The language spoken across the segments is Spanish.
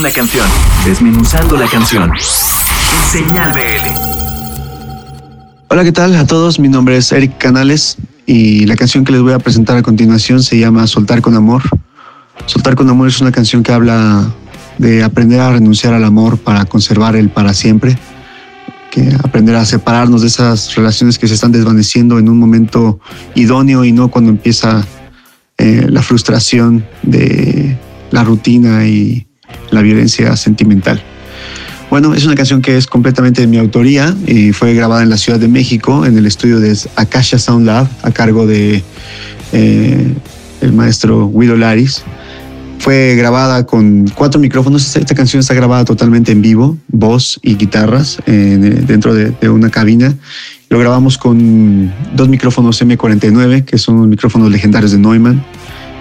una canción, desmenuzando la canción. Señal BL. Hola, ¿qué tal a todos? Mi nombre es Eric Canales y la canción que les voy a presentar a continuación se llama Soltar con Amor. Soltar con Amor es una canción que habla de aprender a renunciar al amor para conservar el para siempre, que aprender a separarnos de esas relaciones que se están desvaneciendo en un momento idóneo y no cuando empieza eh, la frustración de la rutina y la violencia sentimental. Bueno, es una canción que es completamente de mi autoría y fue grabada en la Ciudad de México en el estudio de Akasha Sound Lab a cargo de eh, el maestro Guido Laris. Fue grabada con cuatro micrófonos. Esta canción está grabada totalmente en vivo, voz y guitarras dentro de, de una cabina. Lo grabamos con dos micrófonos M49, que son micrófonos legendarios de Neumann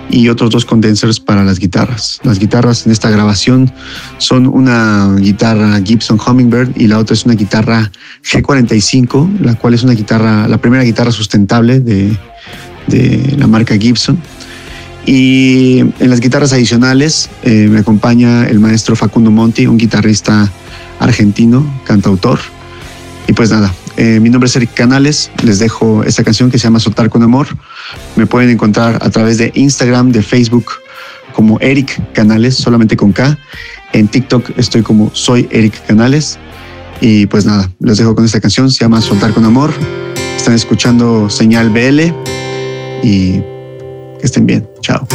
y otros dos condensers para las guitarras. Las guitarras en esta grabación son una guitarra Gibson Hummingbird y la otra es una guitarra G45, la cual es una guitarra, la primera guitarra sustentable de, de la marca Gibson. Y en las guitarras adicionales eh, me acompaña el maestro Facundo Monti, un guitarrista argentino, cantautor. Y pues nada, eh, mi nombre es Eric Canales, les dejo esta canción que se llama Soltar con Amor. Me pueden encontrar a través de Instagram, de Facebook, como Eric Canales, solamente con K. En TikTok estoy como Soy Eric Canales. Y pues nada, les dejo con esta canción, se llama Soltar con Amor. Están escuchando Señal BL y que estén bien. Chao.